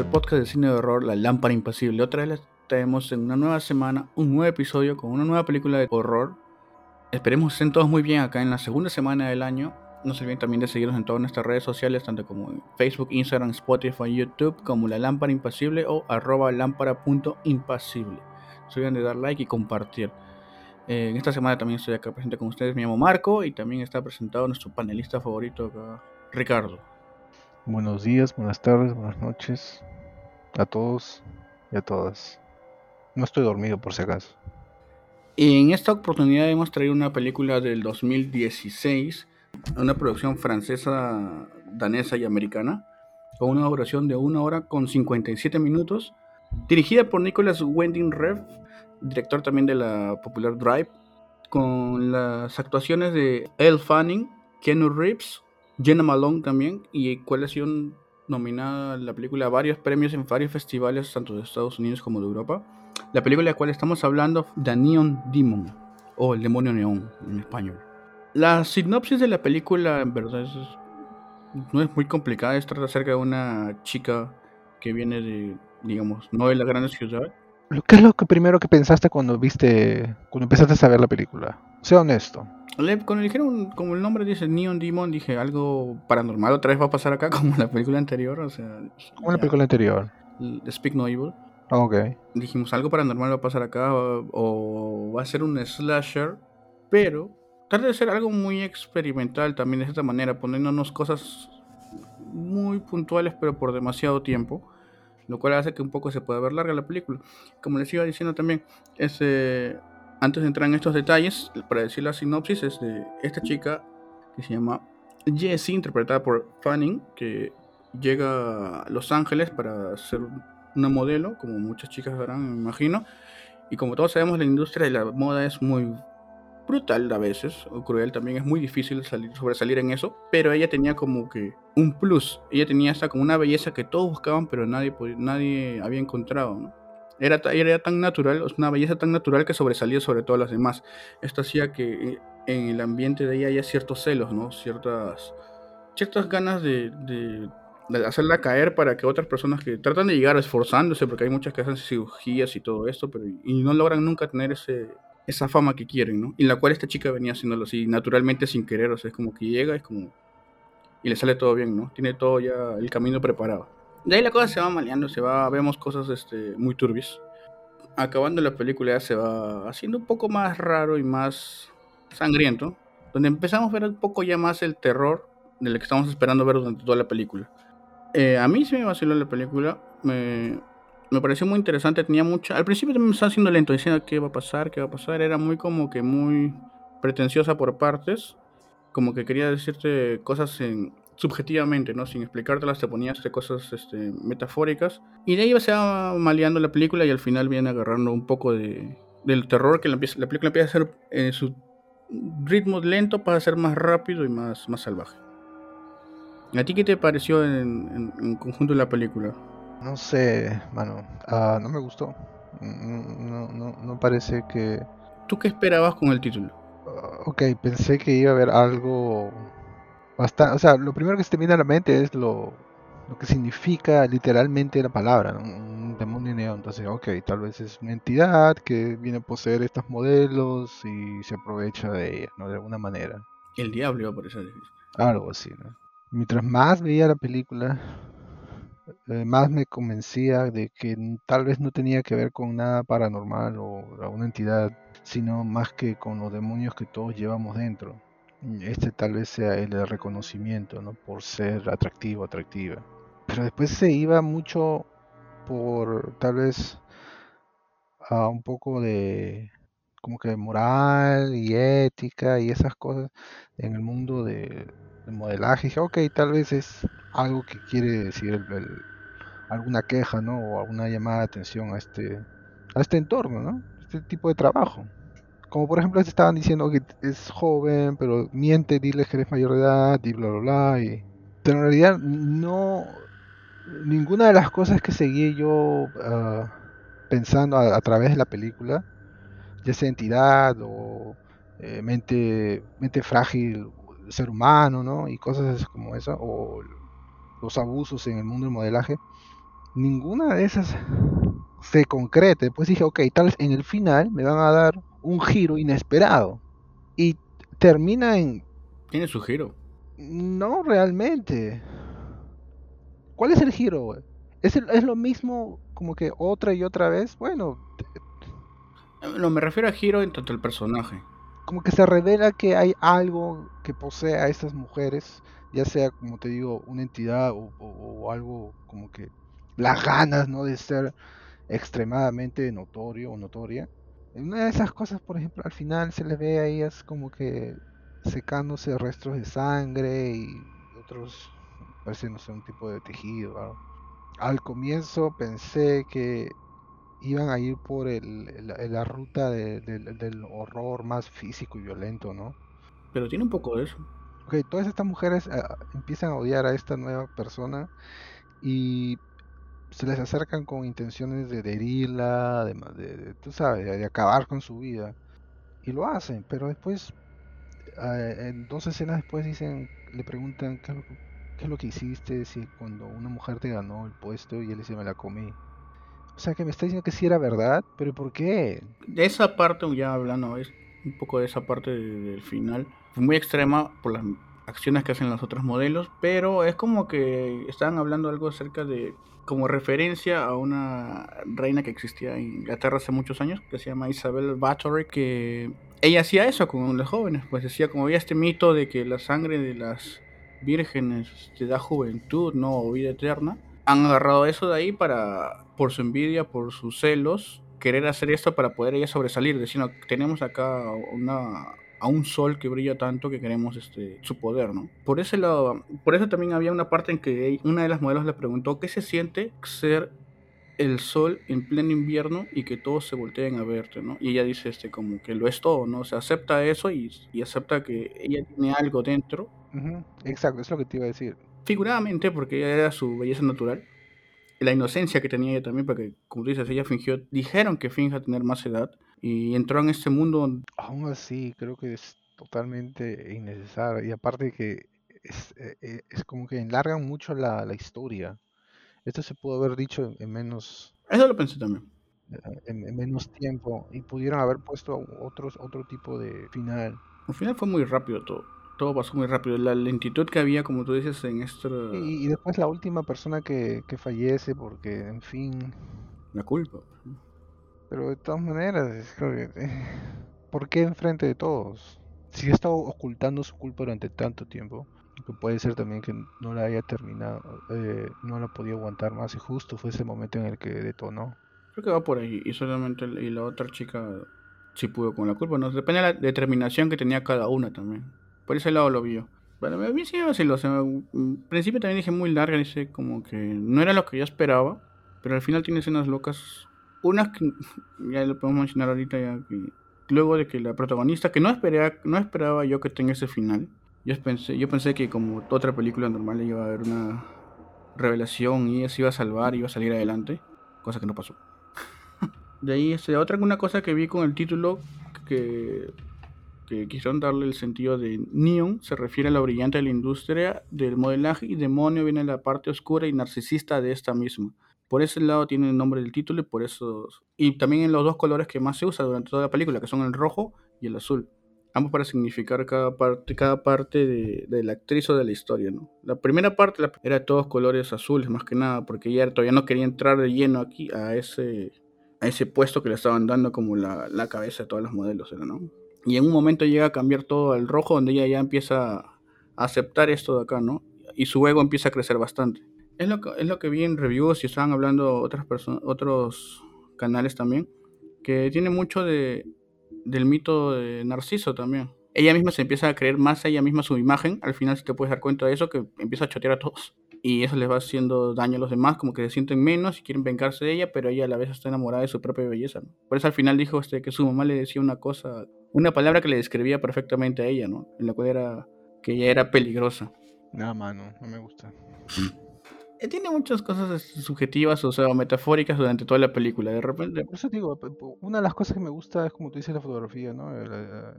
Al podcast de cine de horror La Lámpara Impasible. Otra vez les traemos en una nueva semana un nuevo episodio con una nueva película de horror. Esperemos que estén todos muy bien acá en la segunda semana del año. No se olviden también de seguirnos en todas nuestras redes sociales, tanto como Facebook, Instagram, Spotify, YouTube, como La Lámpara Impasible o arroba lámpara.impasible. Se olviden de dar like y compartir. Eh, en esta semana también estoy acá presente con ustedes. Me llamo Marco y también está presentado nuestro panelista favorito acá, Ricardo. Buenos días, buenas tardes, buenas noches a todos y a todas. No estoy dormido por si acaso. En esta oportunidad hemos traído una película del 2016, una producción francesa, danesa y americana, con una duración de una hora con 57 minutos, dirigida por Nicolas Wending Rev, director también de la popular Drive, con las actuaciones de Elle Fanning, Keanu Reeves, Jenna Malone también, y cuál ha sido nominada la película a varios premios en varios festivales, tanto de Estados Unidos como de Europa. La película de la cual estamos hablando, The Neon Demon, o El Demonio Neón en español. La sinopsis de la película, en verdad, no es muy complicada. Es trata acerca de una chica que viene de, digamos, no de la gran ciudad. ¿Qué es lo que primero que pensaste cuando viste, cuando empezaste a ver la película? Sea honesto. Cuando dijeron, como el nombre dice Neon Demon, dije algo paranormal otra vez va a pasar acá como la película anterior, o sea... Como la película anterior. Speak No Evil. Ok. Dijimos, algo paranormal va a pasar acá o, va a ser un slasher, pero trata de ser algo muy experimental también de esta manera, poniéndonos cosas muy puntuales pero por demasiado tiempo, lo cual hace que un poco se pueda ver larga la película. Como les iba diciendo también, ese antes de entrar en estos detalles, para decir la sinopsis, es de esta chica que se llama Jessie, interpretada por Fanning, que llega a Los Ángeles para ser una modelo, como muchas chicas harán, me imagino. Y como todos sabemos, la industria de la moda es muy brutal a veces, o cruel también, es muy difícil salir, sobresalir en eso, pero ella tenía como que un plus, ella tenía hasta como una belleza que todos buscaban, pero nadie, nadie había encontrado, ¿no? Era, era tan natural, una belleza tan natural que sobresalía sobre todas las demás. Esto hacía que en el ambiente de ella haya ciertos celos, ¿no? Ciertas, ciertas ganas de, de, hacerla caer para que otras personas que tratan de llegar esforzándose, porque hay muchas que hacen cirugías y todo esto, pero y no logran nunca tener ese, esa fama que quieren, ¿no? Y la cual esta chica venía haciéndolo así, naturalmente sin querer, o sea, es como que llega, es como... Y le sale todo bien, ¿no? Tiene todo ya el camino preparado. De ahí la cosa se va maleando, se va, vemos cosas este, muy turbias. Acabando la película se va haciendo un poco más raro y más sangriento, donde empezamos a ver un poco ya más el terror del que estamos esperando ver durante toda la película. Eh, a mí sí me vaciló la película, me, me pareció muy interesante, tenía mucha... Al principio me estaba haciendo lento, diciendo qué va a pasar, qué va a pasar, era muy como que muy pretenciosa por partes, como que quería decirte cosas en, subjetivamente, ¿no? Sin explicártelas, te ponías este, cosas este, metafóricas. Y de ahí se va maleando la película y al final viene agarrando un poco de, del terror que la, la película empieza a ser en su ritmo lento para ser más rápido y más, más salvaje. ¿A ti qué te pareció en, en, conjunto la película? No sé, mano. Ah, no me gustó. No, no, no parece que... ¿Tú qué esperabas con el título? Ah, ok, pensé que iba a haber algo o sea, lo primero que se te viene a la mente es lo, lo que significa literalmente la palabra, un demonio neón. Entonces, ok, tal vez es una entidad que viene a poseer estos modelos y se aprovecha de ellas, ¿no? De alguna manera. El diablo iba por eso. Algo así, ¿no? Mientras más veía la película, eh, más me convencía de que tal vez no tenía que ver con nada paranormal o una entidad, sino más que con los demonios que todos llevamos dentro este tal vez sea el reconocimiento, ¿no? Por ser atractivo, atractiva. Pero después se iba mucho por tal vez a un poco de como que moral y ética y esas cosas en el mundo de, modelaje. dije, ok, tal vez es algo que quiere decir alguna queja, ¿no? O alguna llamada de atención a este, a este entorno, ¿no? Este tipo de trabajo. Como por ejemplo, estaban diciendo que es joven, pero miente, dile que eres mayor de edad y bla, bla, bla. Y... Pero en realidad no... Ninguna de las cosas que seguí yo ah, pensando a, través de la película, ya sea entidad o eh, mente, mente frágil, ser humano, ¿no? Y cosas como esa, o los abusos en el mundo del modelaje, ninguna de esas se concrete. Pues dije, ok, tal vez en el final me van a dar un giro inesperado. Y termina en... Tiene su giro. No realmente. ¿Cuál es el giro? ¿Es, ¿Es lo mismo como que otra y otra vez? Bueno... No, me refiero a giro en tanto el personaje. Como que se revela que hay algo que posee a estas mujeres, ya sea, como te digo, una entidad o, o algo como que las ganas, ¿no? De ser extremadamente notorio o notoria. Una de esas cosas, por ejemplo, al final se le ve a ellas como que secándose restos de sangre y otros, parece, no sé, un tipo de tejido. Al comienzo pensé que iban a ir por el, la, ruta del horror más físico y violento, ¿no? Pero tiene un poco de eso. Ok, todas estas mujeres ah, empiezan a odiar a esta nueva persona y se les acercan con intenciones de herirla, de, de, tú sabes, de, acabar con su vida. Y lo hacen, pero después, eh, en dos escenas después dicen, le preguntan ¿qué es, lo, que hiciste si cuando una mujer te ganó el puesto y él dice me la comí. O sea que me está diciendo que sí era verdad, pero ¿por qué? De esa parte, ya hablando, es un poco de esa parte del final, muy extrema por las acciones que hacen los otros modelos, pero es como que estaban hablando algo acerca de como referencia a una reina que existía en Inglaterra hace muchos años, que se llama Isabel Bathory, que ella hacía eso con los jóvenes, pues decía como había este mito de que la sangre de las vírgenes te da juventud, no o vida eterna. Han agarrado eso de ahí para, por su envidia, por sus celos, querer hacer esto para poder ella sobresalir, diciendo, tenemos acá una a un sol que brilla tanto que queremos este, su poder, ¿no? Por ese lado, por eso también había una parte en que una de las modelos le preguntó qué se siente ser el sol en pleno invierno y que todos se volteen a verte, ¿no? Y ella dice este como que lo es todo, ¿no? Se acepta eso y, acepta que ella tiene algo dentro. Exacto, es lo que te iba a decir. Figuradamente, porque ella era su belleza natural. La inocencia que tenía ella también, porque como tú dices, ella fingió, dijeron que finja tener más edad, y entró en este mundo. Aún así, creo que es totalmente innecesario. Y aparte que es, eh, eh, es como que enlargan mucho la, la, historia. Esto se pudo haber dicho en menos... Eso lo pensé también. Eh, en, menos tiempo. Y pudieron haber puesto otros, otro tipo de final. Al final fue muy rápido todo. Todo pasó muy rápido. La lentitud que había, como tú dices, en esto... Y, y después la última persona que, que fallece porque, en fin... La culpa. Pero de todas maneras, eh, ¿por qué enfrente de todos? Si ha estado ocultando su culpa durante tanto tiempo, que puede ser también que no la haya terminado, eh, no la podía aguantar más y justo fue ese momento en el que detonó. Creo que va por ahí y solamente y la otra chica sí pudo con la culpa, no depende de la determinación que tenía cada una también. Por ese lado lo vio. Bueno, a mí sí me decirlo, o sea, en principio también dije muy larga, dice como que no era lo que yo esperaba, pero al final tiene escenas locas unas que ya lo podemos mencionar ahorita ya que luego de que la protagonista que no esperaba no esperaba yo que tenga ese final yo pensé yo pensé que como otra película normal iba a haber una revelación y se iba a salvar y iba a salir adelante cosa que no pasó. De ahí este, otra una cosa que vi con el título que que quisieron darle el sentido de neon se refiere a la brillante de la industria del modelaje y demonio viene la parte oscura y narcisista de esta misma por ese lado tiene el nombre del título y por eso. Y también en los dos colores que más se usa durante toda la película, que son el rojo y el azul. Ambos para significar cada parte, cada parte de, la actriz o de la historia, ¿no? La primera parte era todos colores azules, más que nada, porque ella todavía no quería entrar de lleno aquí a ese, a ese puesto que le estaban dando como la, la cabeza de todos los modelos, ¿no? Y en un momento llega a cambiar todo al rojo, donde ella ya empieza a aceptar esto de acá, ¿no? Y su ego empieza a crecer bastante. Es lo que, es lo que vi en reviews y estaban hablando otras personas, otros canales también, que tiene mucho de, del mito de Narciso también. Ella misma se empieza a creer más a ella misma su imagen, al final si te puedes dar cuenta de eso, que empieza a chotear a todos. Y eso les va haciendo daño a los demás, como que se sienten menos y quieren vengarse de ella, pero ella a la vez está enamorada de su propia belleza. Por eso al final dijo este, que su mamá le decía una cosa, una palabra que le describía perfectamente a ella, ¿no? En la cual era que ella era peligrosa. No, mano, no me gusta. Eh, tiene muchas cosas subjetivas, o sea, metafóricas durante toda la película. De repente. Por eso digo, una de las cosas que me gusta es como tú dices la fotografía, ¿no? La,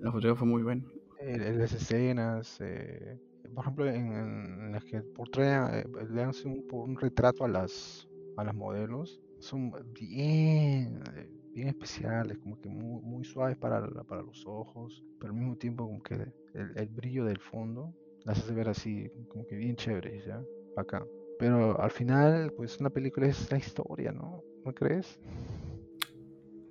la fotografía fue muy buena. las escenas, eh, por ejemplo, en, las que portrean, eh, le dan un, un retrato a las a las modelos son bien, bien especiales, como que muy, muy suaves para, para los ojos, pero al mismo tiempo como que el, el brillo del fondo las hace ver así, como que bien chéveres, ¿ya? Acá. Pero al final, pues una película es la historia, ¿no? ¿No crees?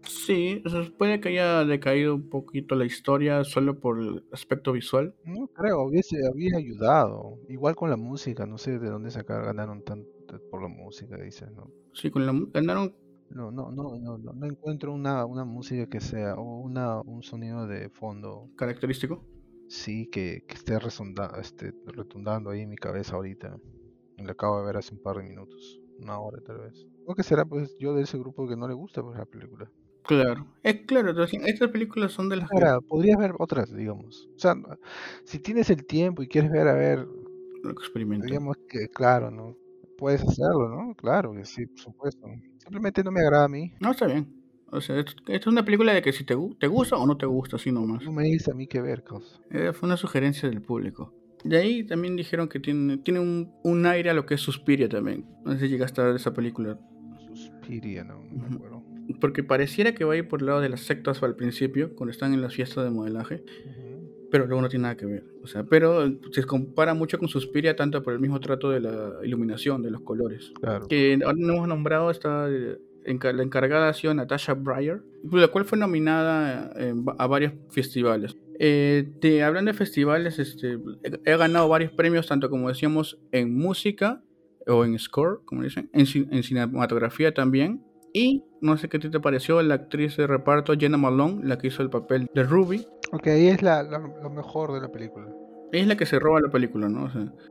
Sí, puede que haya decaído un poquito la historia solo por el aspecto visual. No creo, hubiese, había ayudado. Igual con la música, no sé de dónde sacar, ganaron tanto por la música, dicen, ¿no? Sí, con la ganaron. No, no, no, no, no, encuentro una, una música que sea, o una, un sonido de fondo. ¿Característico? Sí, que, que esté este, retundando ahí en mi cabeza ahorita. Lo acabo de ver hace un par de minutos, una hora tal vez. ¿O que será pues yo de ese grupo que no le gusta pues la película? Claro, es claro, estas películas son de las Ahora, podrías ver otras, digamos. O sea, si tienes el tiempo y quieres ver a ver, lo experimento. Digamos que, claro, ¿no? Puedes hacerlo, ¿no? Claro que sí, por supuesto. Simplemente no me agrada a mí. No, está bien. O sea, esto, es una película de que si te, te gusta o no te gusta, así nomás. No me dice a mí qué ver, cosas. Eh, fue una sugerencia del público. De ahí también dijeron que tiene, tiene un, un aire a lo que es Suspiria también. No sé si llegaste a ver esa película. Suspiria, no, me acuerdo. Porque pareciera que va a ir por el lado de las sectas al principio, cuando están en las fiestas de modelaje. Pero luego no tiene nada que ver. O sea, pero se compara mucho con Suspiria, tanto por el mismo trato de la iluminación, de los colores. Claro. Que ahora no hemos nombrado esta la encargada ha sido Natasha Breyer, la cual fue nominada eh, a varios festivales. Eh, hablando de festivales, este, he ganado varios premios, tanto como decíamos en música o en score, como dicen, en, cinematografía también. Y no sé qué te pareció la actriz de reparto Jenna Malone, la que hizo el papel de Ruby. Ok, ahí es lo mejor de la película. Ella es la que se roba la película, ¿no?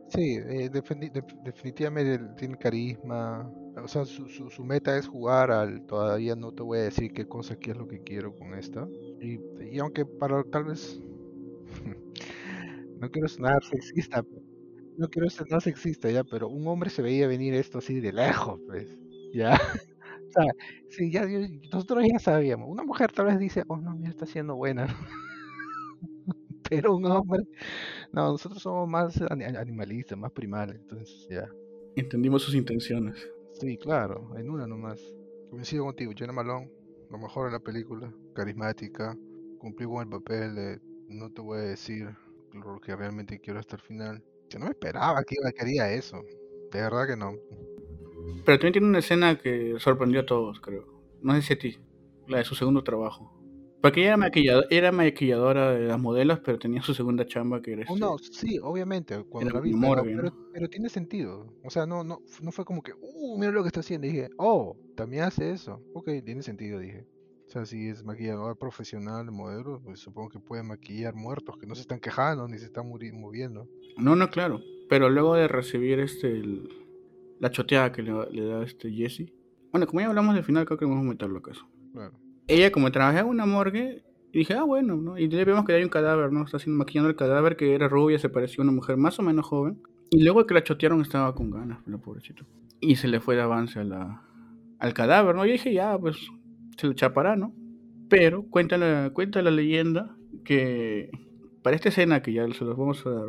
sí, eh, definitivamente tiene carisma. O sea, su, su, meta es jugar al. Todavía no te voy a decir qué cosa, qué es lo que quiero con esta. Y, y aunque para tal vez. no quiero sonar sexista. No quiero sonar sexista ya, pero un hombre se veía venir esto así de lejos, pues. Ya. o sea, sí, ya, nosotros ya sabíamos. Una mujer tal vez dice, oh no, mira, está siendo buena. pero un hombre no, nosotros somos más animalistas, más primales, entonces ya. Entendimos sus intenciones. Sí, claro, en una nomás. Coincido contigo, Jenna Malone, lo mejor de la película, carismática, cumplió con el papel de no te voy a decir lo que realmente quiero hasta el final. Yo no me esperaba que iba quería eso, de verdad que no. Pero también tiene una escena que sorprendió a todos, creo. No sé si a ti, la de su segundo trabajo. Porque ella era maquilladora, era maquilladora de las modelos, pero tenía su segunda chamba que era oh, no, sí, obviamente, cuando la vi, pero, tiene sentido. O sea, no, no, no fue como que, uh, mira lo que está haciendo. dije, oh, también hace eso. Ok, tiene sentido, dije. O sea, si es maquilladora profesional, modelo, pues supongo que puede maquillar muertos que no se están quejando ni se están moviendo. No, no, claro. Pero luego de recibir este la choteada que le, da este Jesse. Bueno, como ya hablamos del final, creo que vamos a meterlo acaso. Claro ella como trabajaba en una morgue, dije, ah, bueno, ¿no? Y vemos que hay un cadáver, ¿no? Está haciendo, maquillando el cadáver que era rubia, se parecía a una mujer más o menos joven. Y luego que la chotearon estaba con ganas, la pobrecito. Y se le fue de avance a la, al cadáver, ¿no? Y dije, ya, pues se le chapará, ¿no? Pero cuenta la, cuenta la leyenda que para esta escena que ya se los vamos a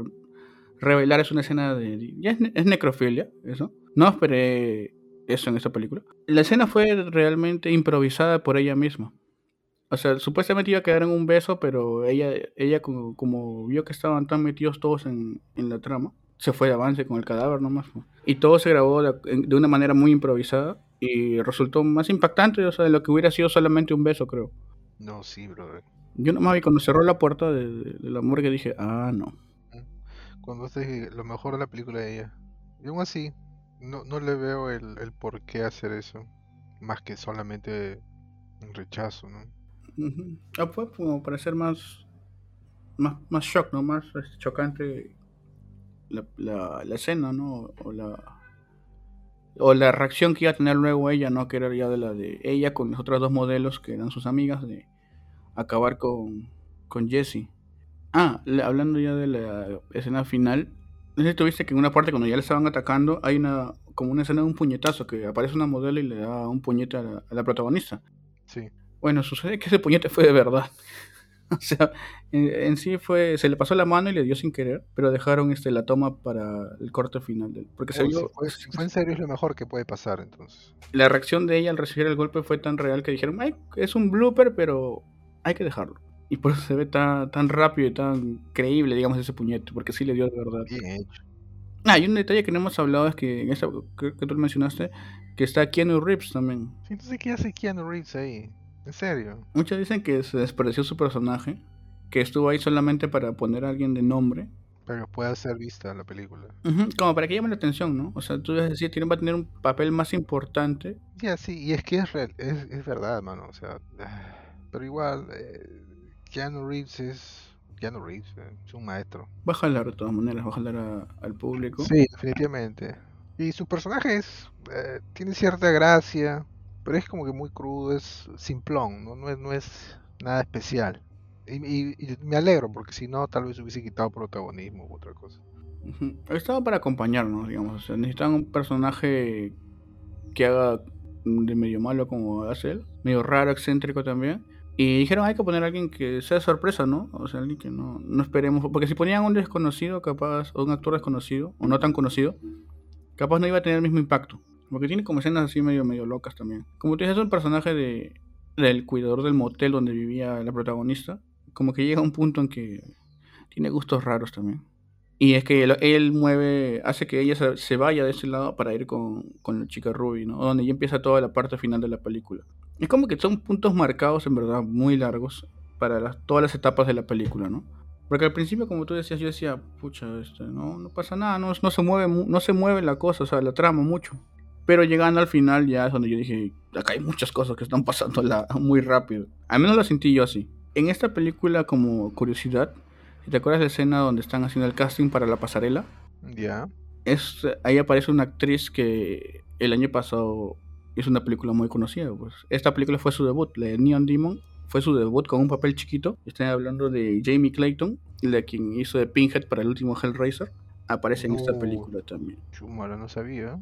revelar, es una escena de... Ya es, necrofilia, eso. No esperé eso en esta película. La escena fue realmente improvisada por ella misma. O sea, supuestamente iba a quedar en un beso, pero ella, ella como, vio que estaban tan metidos todos en, la trama, se fue de avance con el cadáver nomás. Y todo se grabó de, una manera muy improvisada y resultó más impactante, o sea, de lo que hubiera sido solamente un beso, creo. No, sí, brother. Yo nomás vi cuando cerró la puerta de, de, la morgue dije, ah, no. Cuando dije lo mejor de la película de ella. Y aún así, no, no le veo el, el por qué hacer eso, más que solamente un rechazo, ¿no? Ah, fue como para ser más, más, más shock, ¿no? Más este, chocante la, la, la, escena, ¿no? O la, o la reacción que iba a tener luego ella, ¿no? Que era ya de la de ella con los otros dos modelos que eran sus amigas, de acabar con, con Jessie. Ah, hablando ya de la escena final, no sé si tuviste que en una parte cuando ya le estaban atacando hay una como una escena de un puñetazo que aparece una modelo y le da un puñete a la, protagonista. Sí. Bueno, sucede que ese puñete fue de verdad. o sea, en, sí fue, se le pasó la mano y le dio sin querer, pero dejaron este la toma para el corte final. Del, porque se vio, si, fue, en serio es lo mejor que puede pasar entonces. La reacción de ella al recibir el golpe fue tan real que dijeron, Ay, es un blooper, pero hay que dejarlo. Y por eso se ve tan, tan rápido y tan creíble, digamos, ese puñete, porque sí le dio de verdad. Bien hecho. Ah, hay un detalle que no hemos hablado, es que en esta que, que tú mencionaste, que está Keanu Reeves también. Entonces, ¿qué hace Keanu Reeves ahí? ¿En serio? Muchos dicen que se despareció su personaje, que estuvo ahí solamente para poner a alguien de nombre. Pero pueda ser vista la película. como para que llame la atención, ¿no? O sea, tú vas a decir, tiene, va a tener un papel más importante. Ya, sí, y es que es, real, es, es verdad, mano. O sea, pero igual, eh, Keanu Reeves es Keanu Reeves, eh, es un maestro. Va a jalar de todas maneras, va a jalar al público. Sí, definitivamente. Y su personaje es, eh, tiene cierta gracia, pero es como que muy crudo, es simplón, no, no, es, no es nada especial. Y, me alegro, porque si no, tal vez hubiese quitado protagonismo u otra cosa. Estaba para acompañarnos, digamos. O sea, necesitaban un personaje que haga de medio malo como hace él, medio raro, excéntrico también y dijeron, hay que poner a alguien que sea sorpresa, ¿no? O sea, alguien que no, no esperemos. Porque si ponían un desconocido, capaz, o un actor desconocido, o no tan conocido, capaz no iba a tener el mismo impacto. Porque tiene como escenas así medio, medio locas también. Como tú dices, es un personaje de, del cuidador del motel donde vivía la protagonista. Como que llega a un punto en que tiene gustos raros también. Y es que él, mueve, hace que ella se, vaya de ese lado para ir con, con la chica Ruby, ¿no? Donde ya empieza toda la parte final de la película. Es como que son puntos marcados, en verdad, muy largos para todas las etapas de la película, ¿no? Porque al principio, como tú decías, yo decía, pucha, este, no, no pasa nada, no, no, se mueve, no se mueve la cosa, o sea, la trama mucho. Pero llegando al final ya es donde yo dije, acá hay muchas cosas que están pasando muy rápido. Al menos lo sentí yo así. En esta película, como curiosidad, ¿te acuerdas de la escena donde están haciendo el casting para la pasarela? Ya. Es, ahí aparece una actriz que el año pasado es una película muy conocida. Pues. Esta película fue su debut, la de Neon Demon, fue su debut con un papel chiquito. Estoy hablando de Jamie Clayton, de quien hizo de Pinhead para el último Hellraiser. Aparece en esta película también. Chumara, no sabía.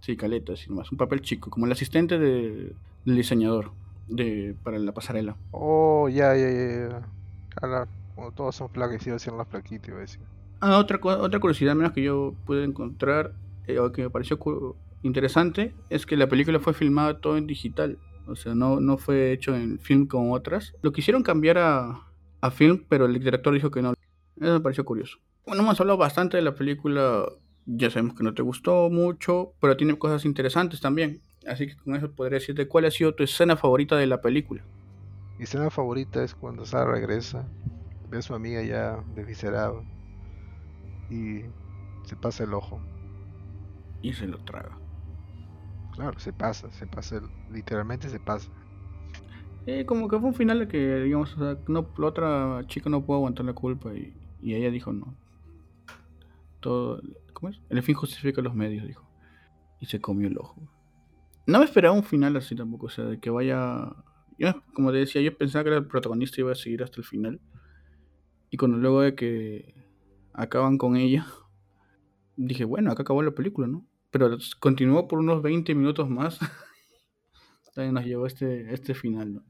Sí, caleta, sin más. Un papel chico, como el asistente del diseñador de, para la pasarela. Oh, ya, ya, ya. Cuando todos son placas, a ser las plaquitas, iba a decir. Ah, otra, otra curiosidad menos que yo pude encontrar, eh, o que me pareció interesante es que la película fue filmada todo en digital. O sea, no, no fue hecho en film como otras. Lo quisieron cambiar a, a film, pero el director dijo que no. Eso me pareció curioso. Bueno, hemos hablado bastante de la película. Ya sabemos que no te gustó mucho, pero tiene cosas interesantes también. Así que con eso podría decirte cuál ha sido tu escena favorita de la película. Mi escena favorita es cuando Sara regresa, ve a su amiga ya desviscerada y se pasa el ojo. Y se lo traga. Claro, se pasa, se pasa, literalmente se pasa. Eh, como que fue un final de que, digamos, o sea, no, la otra chica no pudo aguantar la culpa y, y ella dijo no. Todo, ¿cómo es? El fin justifica los medios, dijo. Y se comió el ojo. No me esperaba un final así tampoco, o sea, de que vaya... Yo, como te decía, yo pensaba que el protagonista iba a seguir hasta el final. Y cuando luego de que acaban con ella, dije, bueno, acá acabó la película, ¿no? pero continuó por unos 20 minutos más. También nos llevó este, este final, ¿no?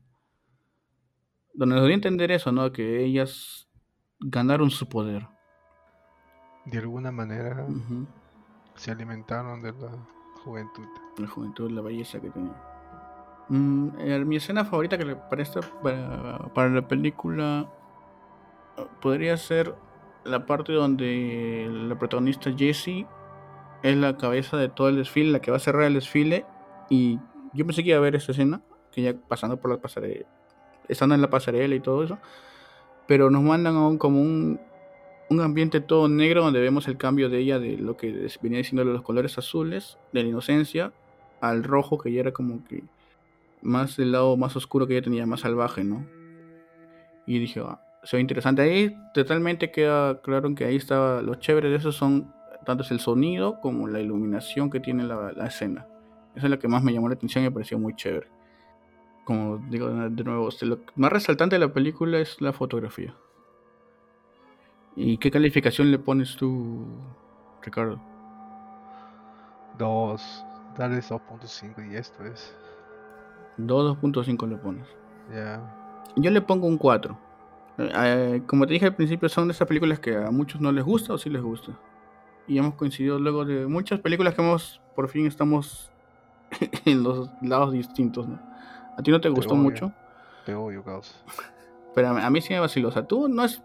Donde nos dio a entender eso, ¿no? Que ellas ganaron su poder. De alguna manera se alimentaron de la juventud. La juventud, la belleza que tenían. Mm, eh, mi escena favorita que le parece para, para la película podría ser la parte donde la protagonista Jessie es la cabeza de todo el desfile, la que va a cerrar el desfile. Y yo pensé que iba a ver esa escena, que ya pasando por la pasarela, estando en la pasarela y todo eso. Pero nos mandan aún como un, un ambiente todo negro donde vemos el cambio de ella de lo que venía diciendo los colores azules, de la inocencia, al rojo, que ya era como que más el lado más oscuro que ella tenía, más salvaje, ¿no? Y dije, ah, se ve interesante. Ahí totalmente queda claro que ahí estaba, los chéveres de eso son tanto es el sonido como la iluminación que tiene la, escena. Esa es la que más me llamó la atención y me pareció muy chévere. Como digo de nuevo, este, lo más resaltante de la película es la fotografía. ¿Y qué calificación le pones tú, Ricardo? Dos, dale 2.5 y esto es. 2, 2.5 le pones. Ya. Yo le pongo un 4. Eh, como te dije al principio, son de esas películas que a muchos no les gusta o sí les gusta. Y hemos coincidido luego de muchas películas que hemos, por fin estamos en los lados distintos, ¿no? ¿A ti no te, gustó mucho? Te odio, caos. Pero a, mí sí me vaciló. O sea, tú no es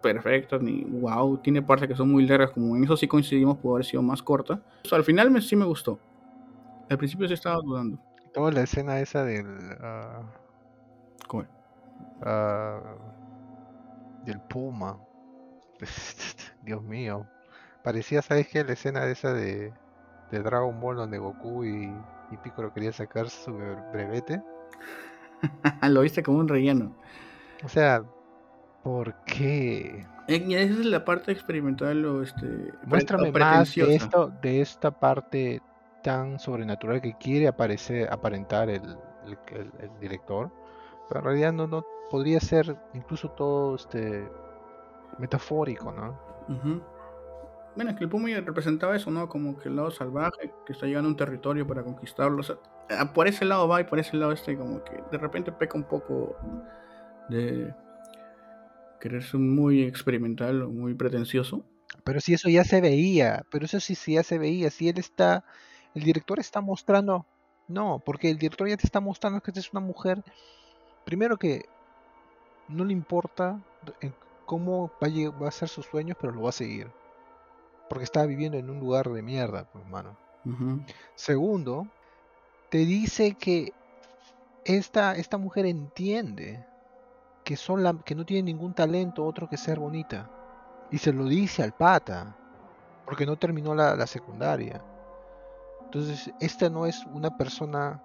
perfecto ni wow. Tiene partes que son muy largas, como en eso sí coincidimos, pudo haber sido más corta. al final me, sí me gustó. Al principio sí estaba dudando. Toda la escena esa del. Uh, ¿Cómo? Uh, del Puma. Dios mío. Parecía, ¿sabes qué? La escena esa de, de Dragon Ball donde Goku y, y Piccolo quería sacar su brevete. Lo viste como un relleno. O sea, ¿por qué? Y esa es la parte experimental o este. Muéstrame más de esto, de esta parte tan sobrenatural que quiere aparecer, aparentar el, el, director. Pero en realidad no, no podría ser incluso todo este metafórico, ¿no? Bueno, es que el Puma representaba eso, ¿no? Como que el lado salvaje, que está llegando a un territorio para conquistarlo. O sea, por ese lado va y por ese lado este, como que de repente peca un poco de querer ser muy experimental o muy pretencioso. Pero si eso ya se veía, pero eso sí, sí ya se veía. Si él está, el director está mostrando, no, porque el director ya te está mostrando que esta es una mujer, primero que no le importa cómo va a, va a ser sus sueños, pero lo va a seguir porque estaba viviendo en un lugar de mierda, pues, hermano. Segundo, te dice que esta, esta mujer entiende que, son la, que no tiene ningún talento otro que ser bonita. Y se lo dice al pata, porque no terminó la, secundaria. Entonces, esta no es una persona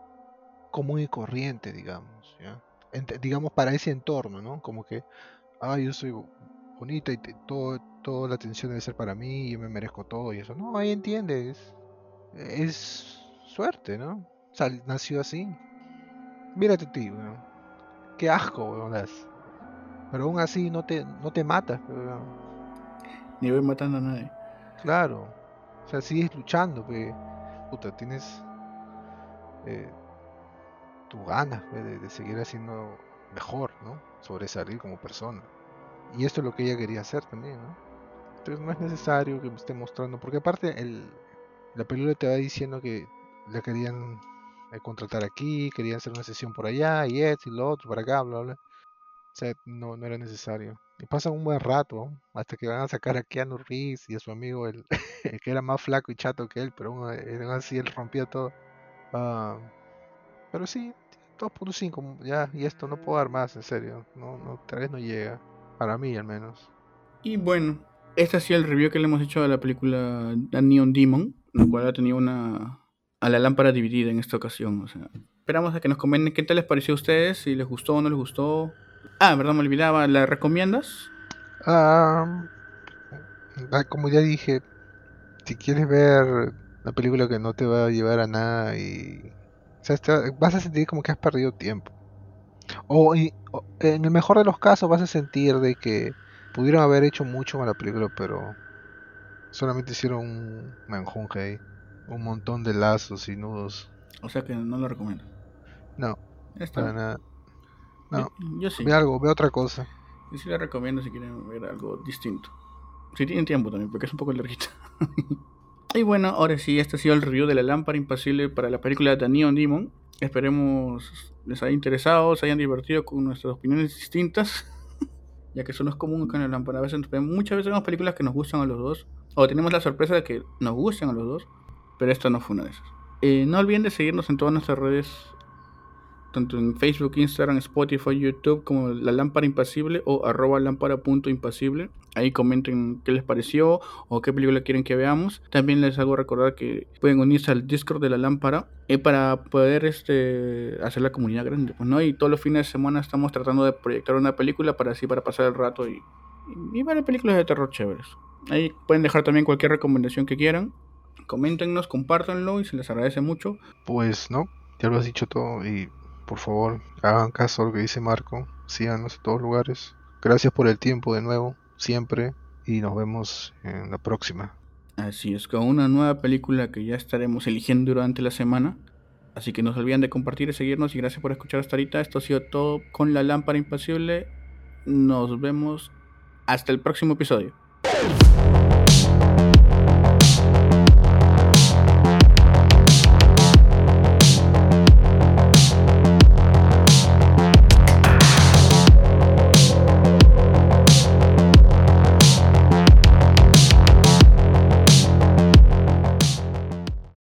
común y corriente, digamos. Digamos, para ese entorno, ¿no? Como que, ah, yo soy bonita y todo, toda la atención debe ser para mí, yo me merezco todo y eso. No, ahí entiendes. Es suerte, ¿no? O sea, nació así. Mírate ti, weón. Qué asco, weón, Pero aún así no te, no te matas, Ni voy matando a nadie. Claro. O sea, sigues luchando, que puta, tienes eh, tu ganas de, seguir haciendo mejor, ¿no? Sobresalir como persona. Y esto es lo que ella quería hacer también, ¿no? Entonces no es necesario que me esté mostrando, porque aparte el, la película te va diciendo que la querían eh, contratar aquí, querían hacer una sesión por allá, y esto y lo otro, para acá, bla, bla. O sea, no, no era necesario. Y pasa un buen rato, hasta que van a sacar a Keanu Reeves y a su amigo, el, que era más flaco y chato que él, pero aún así él rompía todo. Uh, pero sí, 2.5, ya, y esto no puedo dar más, en serio. No, no, tal vez no llega. Para mí, al menos. Y bueno, este ha sido el review que le hemos hecho a la película The Neon Demon, la cual ha tenido una. a la lámpara dividida en esta ocasión. O sea, esperamos a que nos comenten qué tal les pareció a ustedes, si les gustó o no les gustó. Ah, verdad, me olvidaba, ¿la recomiendas? Ah, como ya dije, si quieres ver una película que no te va a llevar a nada y. O sea, vas a sentir como que has perdido tiempo. O, en el mejor de los casos vas a sentir de que pudieron haber hecho mucho con la película, pero solamente hicieron un menjunje ahí. Un montón de lazos y nudos. O sea que no lo recomiendo. No, para nada. No, yo, sí. Ve algo, ve otra cosa. Yo sí la recomiendo si quieren ver algo distinto. Si tienen tiempo también, porque es un poco larguita. y bueno, ahora sí, este ha sido el review de la lámpara impasible para la película de Neon Demon. Esperemos les haya interesado, se hayan divertido con nuestras opiniones distintas. ya que eso no es común con el lámpara. A veces, muchas veces vemos películas que nos gustan a los dos. O tenemos la sorpresa de que nos gustan a los dos. Pero esta no fue una de esas. Eh, no olviden de seguirnos en todas nuestras redes tanto en Facebook, Instagram, Spotify, YouTube, como La Lámpara Impasible o arroba lámpara.impasible. Ahí comenten qué les pareció o qué película quieren que veamos. También les hago recordar que pueden unirse al Discord de La Lámpara eh, para poder este, hacer la comunidad grande. Pues, ¿no? Y todos los fines de semana estamos tratando de proyectar una película para así para pasar el rato y, y ver películas de terror chéveres. Ahí pueden dejar también cualquier recomendación que quieran. Coméntenos, compártanlo y se les agradece mucho. Pues no, ya lo has dicho todo y por favor, hagan caso a lo que dice Marco, síganos en todos lugares. Gracias por el tiempo de nuevo, siempre, y nos vemos en la próxima. Así es, con una nueva película que ya estaremos eligiendo durante la semana. Así que no se olviden de compartir y seguirnos y gracias por escuchar hasta ahorita. Esto ha sido todo con la lámpara impasible nos vemos hasta el próximo episodio.